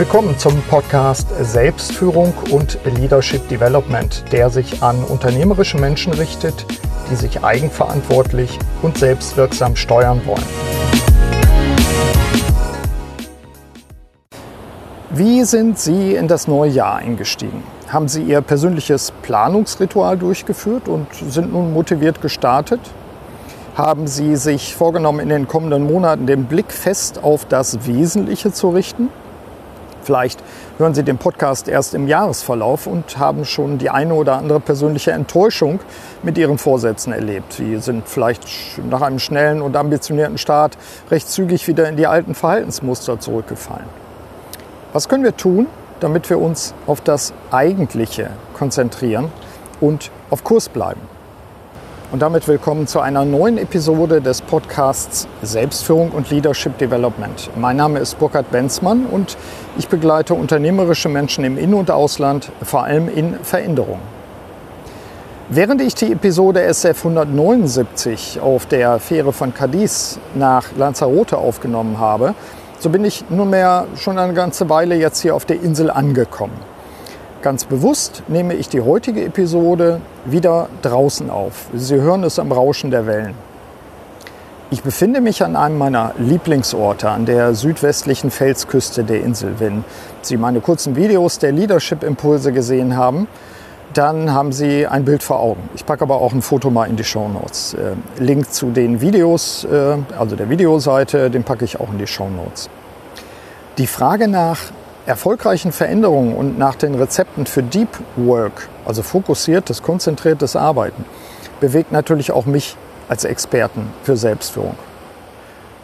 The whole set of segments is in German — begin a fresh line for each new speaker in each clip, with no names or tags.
Willkommen zum Podcast Selbstführung und Leadership Development, der sich an unternehmerische Menschen richtet, die sich eigenverantwortlich und selbstwirksam steuern wollen. Wie sind Sie in das neue Jahr eingestiegen? Haben Sie Ihr persönliches Planungsritual durchgeführt und sind nun motiviert gestartet? Haben Sie sich vorgenommen, in den kommenden Monaten den Blick fest auf das Wesentliche zu richten? Vielleicht hören Sie den Podcast erst im Jahresverlauf und haben schon die eine oder andere persönliche Enttäuschung mit Ihren Vorsätzen erlebt. Sie sind vielleicht nach einem schnellen und ambitionierten Start recht zügig wieder in die alten Verhaltensmuster zurückgefallen. Was können wir tun, damit wir uns auf das Eigentliche konzentrieren und auf Kurs bleiben? Und damit willkommen zu einer neuen Episode des Podcasts Selbstführung und Leadership Development. Mein Name ist Burkhard Benzmann und ich begleite unternehmerische Menschen im In- und Ausland, vor allem in Veränderung. Während ich die Episode SF 179 auf der Fähre von Cadiz nach Lanzarote aufgenommen habe, so bin ich nunmehr schon eine ganze Weile jetzt hier auf der Insel angekommen. Ganz bewusst nehme ich die heutige Episode wieder draußen auf. Sie hören es am Rauschen der Wellen. Ich befinde mich an einem meiner Lieblingsorte an der südwestlichen Felsküste der Insel. Wenn Sie meine kurzen Videos der Leadership Impulse gesehen haben, dann haben Sie ein Bild vor Augen. Ich packe aber auch ein Foto mal in die Show Notes. Äh, Link zu den Videos, äh, also der Videoseite, den packe ich auch in die Show Notes. Die Frage nach erfolgreichen Veränderungen und nach den Rezepten für Deep Work, also fokussiertes, konzentriertes Arbeiten, bewegt natürlich auch mich als Experten für Selbstführung.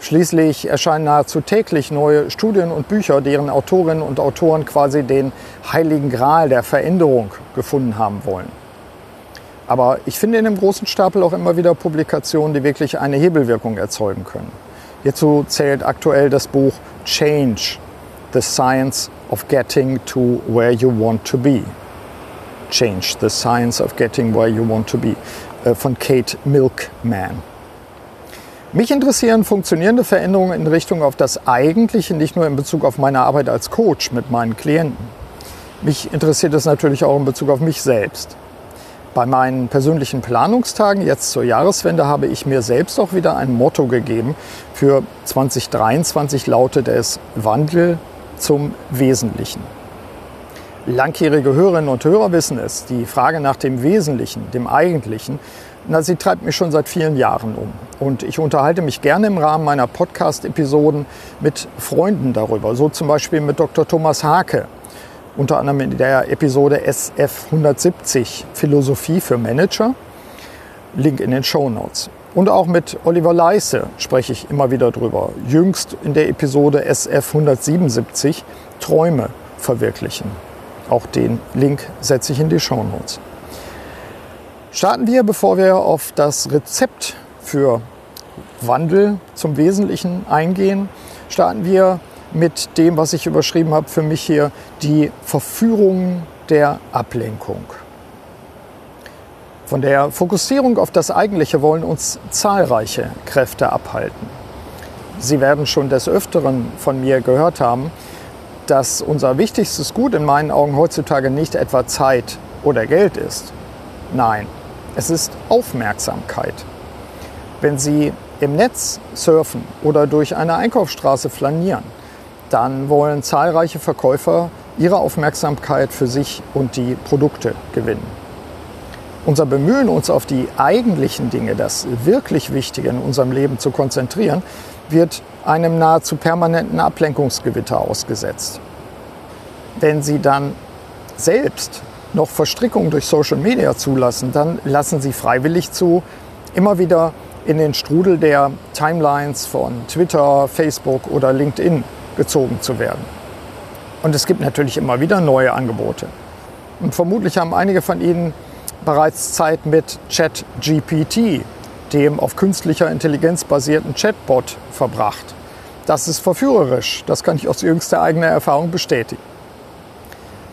Schließlich erscheinen nahezu täglich neue Studien und Bücher, deren Autorinnen und Autoren quasi den heiligen Gral der Veränderung gefunden haben wollen. Aber ich finde in dem großen Stapel auch immer wieder Publikationen, die wirklich eine Hebelwirkung erzeugen können. Hierzu zählt aktuell das Buch Change The Science of Getting to Where You Want to Be. Change, The Science of Getting Where You Want to Be äh, von Kate Milkman. Mich interessieren funktionierende Veränderungen in Richtung auf das Eigentliche, nicht nur in Bezug auf meine Arbeit als Coach mit meinen Klienten. Mich interessiert es natürlich auch in Bezug auf mich selbst. Bei meinen persönlichen Planungstagen jetzt zur Jahreswende habe ich mir selbst auch wieder ein Motto gegeben. Für 2023 lautet es Wandel zum Wesentlichen. Langjährige Hörerinnen und Hörer wissen es, die Frage nach dem Wesentlichen, dem Eigentlichen, na, sie treibt mich schon seit vielen Jahren um. Und ich unterhalte mich gerne im Rahmen meiner Podcast-Episoden mit Freunden darüber. So zum Beispiel mit Dr. Thomas Hake, unter anderem in der Episode SF 170 Philosophie für Manager. Link in den Show Notes. Und auch mit Oliver Leisse spreche ich immer wieder drüber. Jüngst in der Episode SF 177 Träume verwirklichen. Auch den Link setze ich in die Show Notes. Starten wir, bevor wir auf das Rezept für Wandel zum Wesentlichen eingehen, starten wir mit dem, was ich überschrieben habe für mich hier, die Verführung der Ablenkung. Von der Fokussierung auf das Eigentliche wollen uns zahlreiche Kräfte abhalten. Sie werden schon des Öfteren von mir gehört haben, dass unser wichtigstes Gut in meinen Augen heutzutage nicht etwa Zeit oder Geld ist. Nein, es ist Aufmerksamkeit. Wenn Sie im Netz surfen oder durch eine Einkaufsstraße flanieren, dann wollen zahlreiche Verkäufer ihre Aufmerksamkeit für sich und die Produkte gewinnen. Unser Bemühen, uns auf die eigentlichen Dinge, das wirklich Wichtige in unserem Leben zu konzentrieren, wird einem nahezu permanenten Ablenkungsgewitter ausgesetzt. Wenn Sie dann selbst noch Verstrickungen durch Social Media zulassen, dann lassen Sie freiwillig zu, immer wieder in den Strudel der Timelines von Twitter, Facebook oder LinkedIn gezogen zu werden. Und es gibt natürlich immer wieder neue Angebote. Und vermutlich haben einige von Ihnen bereits Zeit mit ChatGPT, dem auf künstlicher Intelligenz basierten Chatbot, verbracht. Das ist verführerisch, das kann ich aus jüngster eigener Erfahrung bestätigen.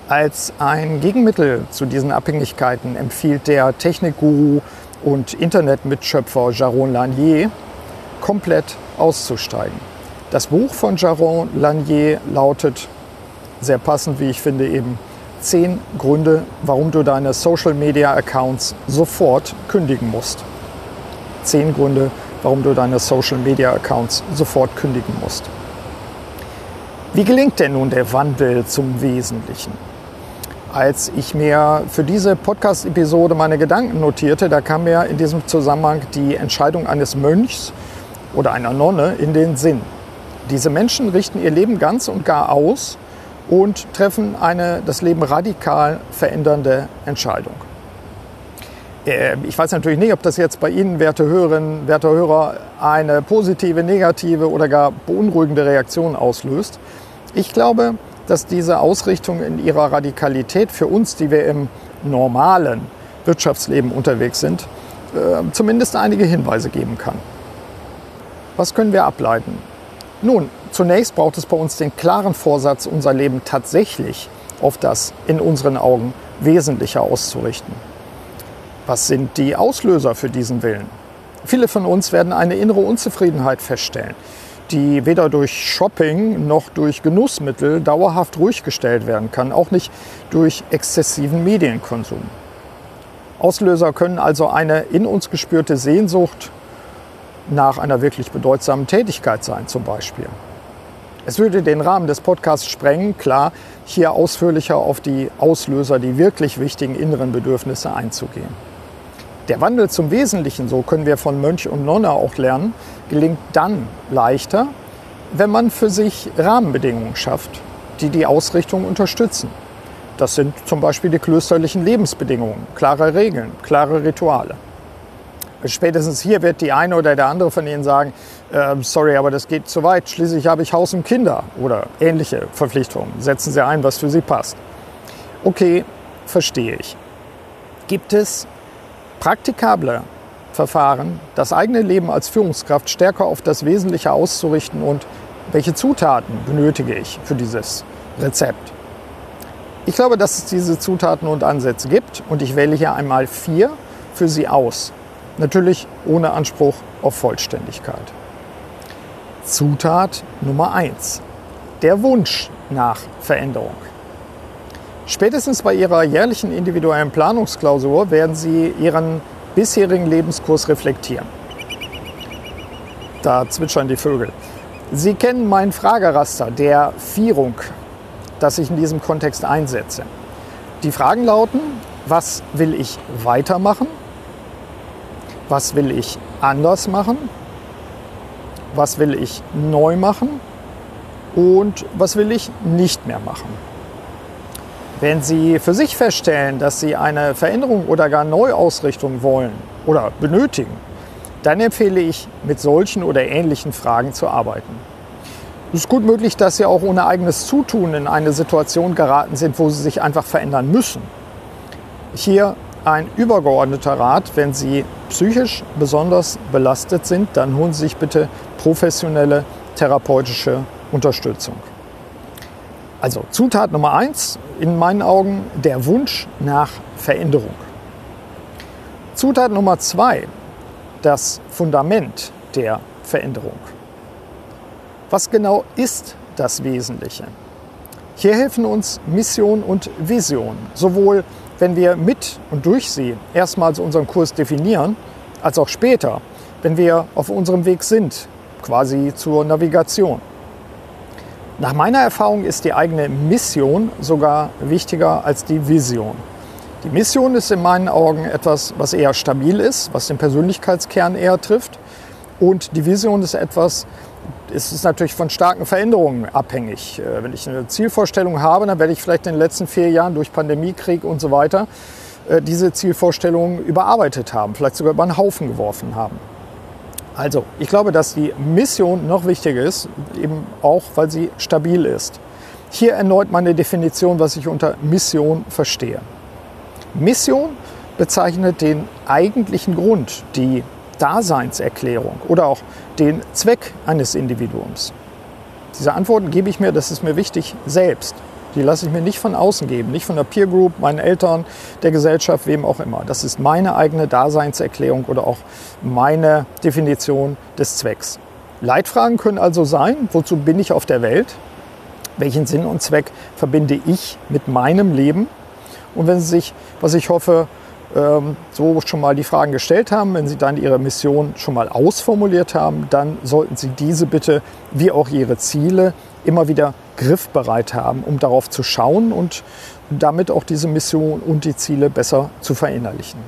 Als ein Gegenmittel zu diesen Abhängigkeiten empfiehlt der Technikguru und Internetmitschöpfer Jaron Lanier, komplett auszusteigen. Das Buch von Jaron Lanier lautet sehr passend, wie ich finde, eben zehn Gründe, warum du deine Social Media Accounts sofort kündigen musst. Zehn Gründe, warum du deine Social Media Accounts sofort kündigen musst. Wie gelingt denn nun der Wandel zum Wesentlichen? Als ich mir für diese Podcast-Episode meine Gedanken notierte, da kam mir in diesem Zusammenhang die Entscheidung eines Mönchs oder einer Nonne in den Sinn. Diese Menschen richten ihr Leben ganz und gar aus und treffen eine das Leben radikal verändernde Entscheidung. Äh, ich weiß natürlich nicht, ob das jetzt bei Ihnen, werte Hörerinnen, werte Hörer, eine positive, negative oder gar beunruhigende Reaktion auslöst. Ich glaube, dass diese Ausrichtung in ihrer Radikalität für uns, die wir im normalen Wirtschaftsleben unterwegs sind, äh, zumindest einige Hinweise geben kann. Was können wir ableiten? Nun, zunächst braucht es bei uns den klaren Vorsatz, unser Leben tatsächlich auf das in unseren Augen Wesentliche auszurichten. Was sind die Auslöser für diesen Willen? Viele von uns werden eine innere Unzufriedenheit feststellen, die weder durch Shopping noch durch Genussmittel dauerhaft ruhig gestellt werden kann, auch nicht durch exzessiven Medienkonsum. Auslöser können also eine in uns gespürte Sehnsucht nach einer wirklich bedeutsamen Tätigkeit sein zum Beispiel. Es würde den Rahmen des Podcasts sprengen, klar, hier ausführlicher auf die Auslöser, die wirklich wichtigen inneren Bedürfnisse einzugehen. Der Wandel zum Wesentlichen, so können wir von Mönch und Nonne auch lernen, gelingt dann leichter, wenn man für sich Rahmenbedingungen schafft, die die Ausrichtung unterstützen. Das sind zum Beispiel die klösterlichen Lebensbedingungen, klare Regeln, klare Rituale. Spätestens hier wird die eine oder der andere von Ihnen sagen, äh, sorry, aber das geht zu weit, schließlich habe ich Haus und Kinder oder ähnliche Verpflichtungen. Setzen Sie ein, was für Sie passt. Okay, verstehe ich. Gibt es praktikable Verfahren, das eigene Leben als Führungskraft stärker auf das Wesentliche auszurichten und welche Zutaten benötige ich für dieses Rezept? Ich glaube, dass es diese Zutaten und Ansätze gibt und ich wähle hier einmal vier für Sie aus. Natürlich ohne Anspruch auf Vollständigkeit. Zutat Nummer 1. Der Wunsch nach Veränderung. Spätestens bei Ihrer jährlichen individuellen Planungsklausur werden Sie Ihren bisherigen Lebenskurs reflektieren. Da zwitschern die Vögel. Sie kennen mein Frageraster der Vierung, das ich in diesem Kontext einsetze. Die Fragen lauten, was will ich weitermachen? Was will ich anders machen? Was will ich neu machen? Und was will ich nicht mehr machen? Wenn Sie für sich feststellen, dass Sie eine Veränderung oder gar Neuausrichtung wollen oder benötigen, dann empfehle ich, mit solchen oder ähnlichen Fragen zu arbeiten. Es ist gut möglich, dass Sie auch ohne eigenes Zutun in eine Situation geraten sind, wo Sie sich einfach verändern müssen. Hier ein übergeordneter Rat, wenn Sie psychisch besonders belastet sind, dann holen Sie sich bitte professionelle therapeutische Unterstützung. Also Zutat Nummer eins in meinen Augen der Wunsch nach Veränderung. Zutat Nummer zwei das Fundament der Veränderung. Was genau ist das Wesentliche? Hier helfen uns Mission und Vision, sowohl wenn wir mit und durch sie erstmals unseren Kurs definieren, als auch später, wenn wir auf unserem Weg sind, quasi zur Navigation. Nach meiner Erfahrung ist die eigene Mission sogar wichtiger als die Vision. Die Mission ist in meinen Augen etwas, was eher stabil ist, was den Persönlichkeitskern eher trifft. Und die Vision ist etwas, es ist natürlich von starken Veränderungen abhängig. Äh, wenn ich eine Zielvorstellung habe, dann werde ich vielleicht in den letzten vier Jahren durch Pandemie, Krieg und so weiter äh, diese Zielvorstellungen überarbeitet haben, vielleicht sogar über einen Haufen geworfen haben. Also, ich glaube, dass die Mission noch wichtiger ist, eben auch, weil sie stabil ist. Hier erneut meine Definition, was ich unter Mission verstehe. Mission bezeichnet den eigentlichen Grund, die Daseinserklärung oder auch den Zweck eines Individuums? Diese Antworten gebe ich mir, das ist mir wichtig, selbst. Die lasse ich mir nicht von außen geben, nicht von der Peer Group, meinen Eltern, der Gesellschaft, wem auch immer. Das ist meine eigene Daseinserklärung oder auch meine Definition des Zwecks. Leitfragen können also sein, wozu bin ich auf der Welt? Welchen Sinn und Zweck verbinde ich mit meinem Leben? Und wenn Sie sich, was ich hoffe, so schon mal die Fragen gestellt haben, wenn Sie dann Ihre Mission schon mal ausformuliert haben, dann sollten Sie diese bitte, wie auch Ihre Ziele, immer wieder griffbereit haben, um darauf zu schauen und damit auch diese Mission und die Ziele besser zu verinnerlichen.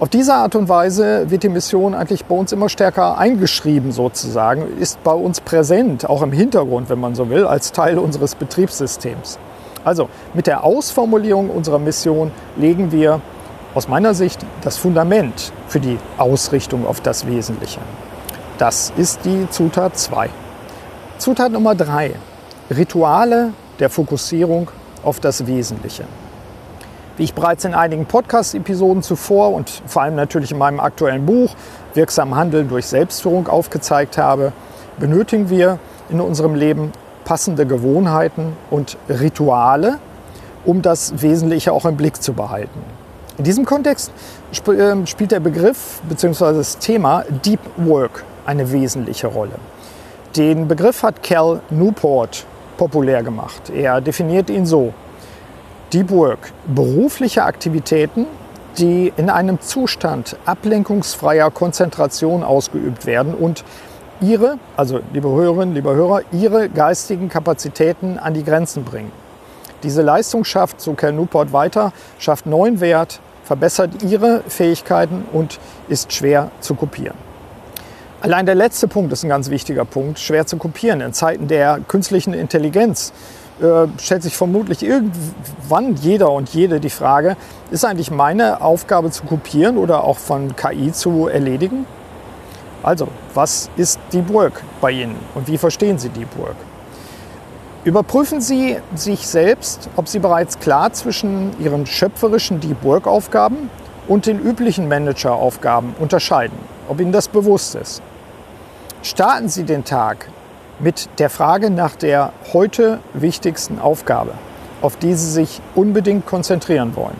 Auf diese Art und Weise wird die Mission eigentlich bei uns immer stärker eingeschrieben sozusagen, ist bei uns präsent, auch im Hintergrund, wenn man so will, als Teil unseres Betriebssystems. Also mit der Ausformulierung unserer Mission legen wir aus meiner Sicht das Fundament für die Ausrichtung auf das Wesentliche. Das ist die Zutat 2. Zutat Nummer 3. Rituale der Fokussierung auf das Wesentliche. Wie ich bereits in einigen Podcast-Episoden zuvor und vor allem natürlich in meinem aktuellen Buch Wirksam Handeln durch Selbstführung aufgezeigt habe, benötigen wir in unserem Leben passende Gewohnheiten und Rituale, um das Wesentliche auch im Blick zu behalten. In diesem Kontext ähm, spielt der Begriff bzw. das Thema Deep Work eine wesentliche Rolle. Den Begriff hat Cal Newport populär gemacht. Er definiert ihn so. Deep Work, berufliche Aktivitäten, die in einem Zustand ablenkungsfreier Konzentration ausgeübt werden und ihre, also liebe Hörerinnen, liebe Hörer, ihre geistigen Kapazitäten an die Grenzen bringen. Diese Leistung schafft, so Cal Newport weiter, schafft neuen Wert, verbessert ihre Fähigkeiten und ist schwer zu kopieren. Allein der letzte Punkt ist ein ganz wichtiger Punkt, schwer zu kopieren. In Zeiten der künstlichen Intelligenz äh, stellt sich vermutlich irgendwann jeder und jede die Frage, ist eigentlich meine Aufgabe zu kopieren oder auch von KI zu erledigen? Also, was ist Deep Work bei Ihnen und wie verstehen Sie Deep Work? Überprüfen Sie sich selbst, ob Sie bereits klar zwischen Ihren schöpferischen Deep Work Aufgaben und den üblichen Manager-Aufgaben unterscheiden, ob Ihnen das bewusst ist. Starten Sie den Tag mit der Frage nach der heute wichtigsten Aufgabe, auf die Sie sich unbedingt konzentrieren wollen.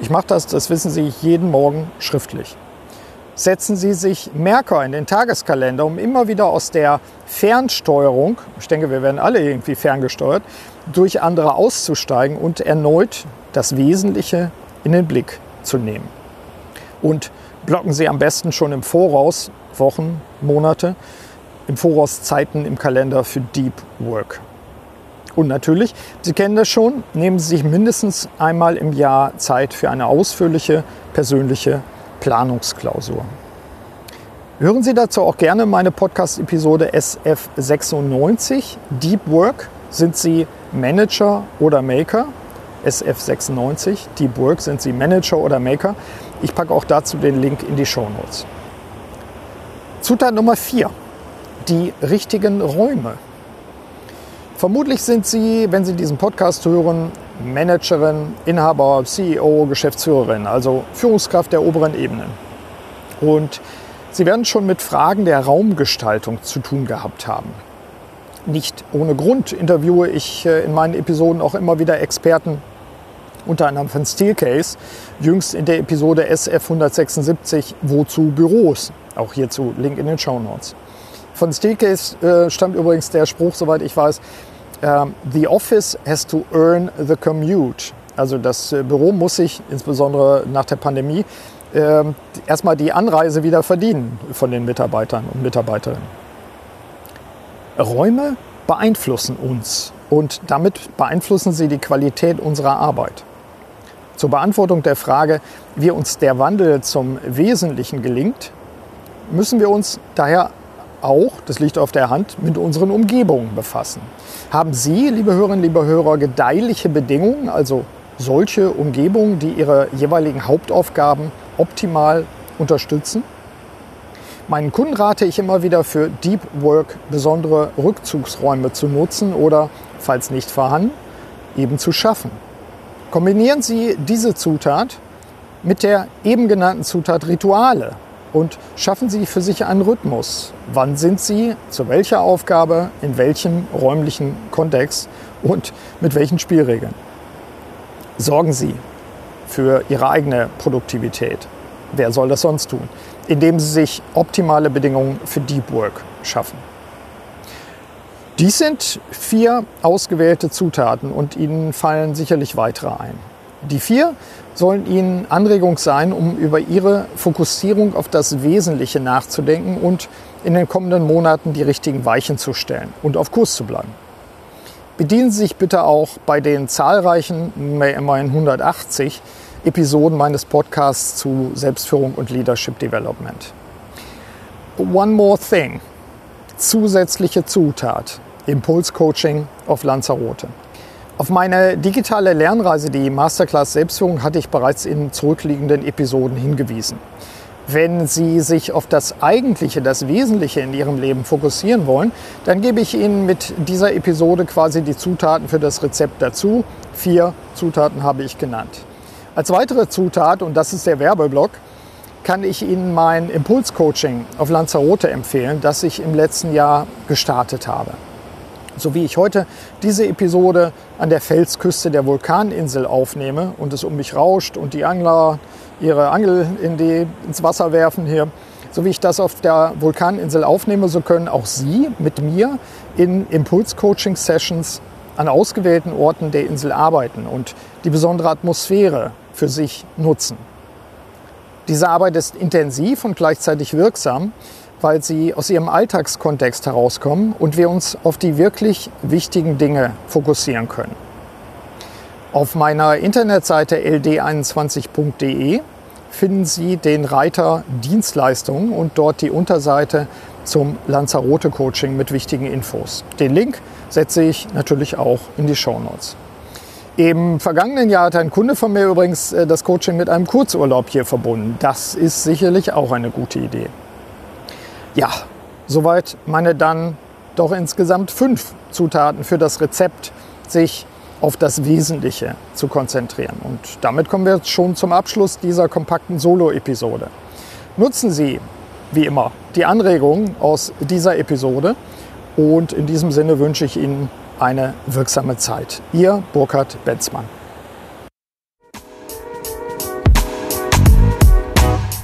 Ich mache das, das wissen Sie, jeden Morgen schriftlich. Setzen Sie sich Merker in den Tageskalender, um immer wieder aus der Fernsteuerung, ich denke, wir werden alle irgendwie ferngesteuert, durch andere auszusteigen und erneut das Wesentliche in den Blick zu nehmen. Und blocken Sie am besten schon im Voraus, Wochen, Monate, im Voraus Zeiten im Kalender für Deep Work. Und natürlich, Sie kennen das schon, nehmen Sie sich mindestens einmal im Jahr Zeit für eine ausführliche persönliche Planungsklausur. Hören Sie dazu auch gerne meine Podcast-Episode SF96 Deep Work. Sind Sie Manager oder Maker? SF96 Deep Work. Sind Sie Manager oder Maker? Ich packe auch dazu den Link in die Show Notes. Zutat Nummer 4 die richtigen Räume. Vermutlich sind Sie, wenn Sie diesen Podcast hören, Managerin, Inhaber, CEO, Geschäftsführerin, also Führungskraft der oberen Ebenen. Und Sie werden schon mit Fragen der Raumgestaltung zu tun gehabt haben. Nicht ohne Grund interviewe ich äh, in meinen Episoden auch immer wieder Experten, unter anderem von Steelcase, jüngst in der Episode SF 176 Wozu Büros? Auch hierzu Link in den Show Notes. Von Steelcase äh, stammt übrigens der Spruch, soweit ich weiß, äh, The office has to earn the commute. Also das äh, Büro muss sich, insbesondere nach der Pandemie, äh, erstmal die Anreise wieder verdienen von den Mitarbeitern und Mitarbeiterinnen. Räume beeinflussen uns und damit beeinflussen sie die Qualität unserer Arbeit. Zur Beantwortung der Frage, wie uns der Wandel zum Wesentlichen gelingt, müssen wir uns daher auch, das liegt auf der Hand, mit unseren Umgebungen befassen. Haben Sie, liebe Hörerinnen, liebe Hörer, gedeihliche Bedingungen, also solche Umgebungen, die Ihre jeweiligen Hauptaufgaben optimal unterstützen? Meinen Kunden rate ich immer wieder für Deep Work besondere Rückzugsräume zu nutzen oder, falls nicht vorhanden, eben zu schaffen. Kombinieren Sie diese Zutat mit der eben genannten Zutat Rituale und schaffen Sie für sich einen Rhythmus. Wann sind Sie, zu welcher Aufgabe, in welchem räumlichen Kontext und mit welchen Spielregeln? Sorgen Sie für Ihre eigene Produktivität. Wer soll das sonst tun? Indem Sie sich optimale Bedingungen für Deep Work schaffen. Dies sind vier ausgewählte Zutaten und Ihnen fallen sicherlich weitere ein. Die vier sollen Ihnen Anregung sein, um über Ihre Fokussierung auf das Wesentliche nachzudenken und in den kommenden Monaten die richtigen Weichen zu stellen und auf Kurs zu bleiben. Bedienen Sie sich bitte auch bei den zahlreichen, immerhin 180 Episoden meines Podcasts zu Selbstführung und Leadership Development. One more thing. Zusätzliche Zutat. Impulscoaching auf Lanzarote. Auf meine digitale Lernreise, die Masterclass Selbstführung, hatte ich bereits in zurückliegenden Episoden hingewiesen. Wenn Sie sich auf das Eigentliche, das Wesentliche in Ihrem Leben fokussieren wollen, dann gebe ich Ihnen mit dieser Episode quasi die Zutaten für das Rezept dazu. Vier Zutaten habe ich genannt. Als weitere Zutat, und das ist der Werbeblock, kann ich Ihnen mein Impulscoaching auf Lanzarote empfehlen, das ich im letzten Jahr gestartet habe so wie ich heute diese Episode an der Felsküste der Vulkaninsel aufnehme und es um mich rauscht und die Angler ihre Angel in die, ins Wasser werfen hier, so wie ich das auf der Vulkaninsel aufnehme, so können auch Sie mit mir in Impuls-Coaching-Sessions an ausgewählten Orten der Insel arbeiten und die besondere Atmosphäre für sich nutzen. Diese Arbeit ist intensiv und gleichzeitig wirksam, weil sie aus ihrem Alltagskontext herauskommen und wir uns auf die wirklich wichtigen Dinge fokussieren können. Auf meiner Internetseite ld21.de finden Sie den Reiter Dienstleistungen und dort die Unterseite zum Lanzarote Coaching mit wichtigen Infos. Den Link setze ich natürlich auch in die Show Notes. Im vergangenen Jahr hat ein Kunde von mir übrigens äh, das Coaching mit einem Kurzurlaub hier verbunden. Das ist sicherlich auch eine gute Idee. Ja, soweit meine dann doch insgesamt fünf Zutaten für das Rezept, sich auf das Wesentliche zu konzentrieren. Und damit kommen wir jetzt schon zum Abschluss dieser kompakten Solo-Episode. Nutzen Sie, wie immer, die Anregungen aus dieser Episode und in diesem Sinne wünsche ich Ihnen eine wirksame Zeit. Ihr Burkhard Benzmann.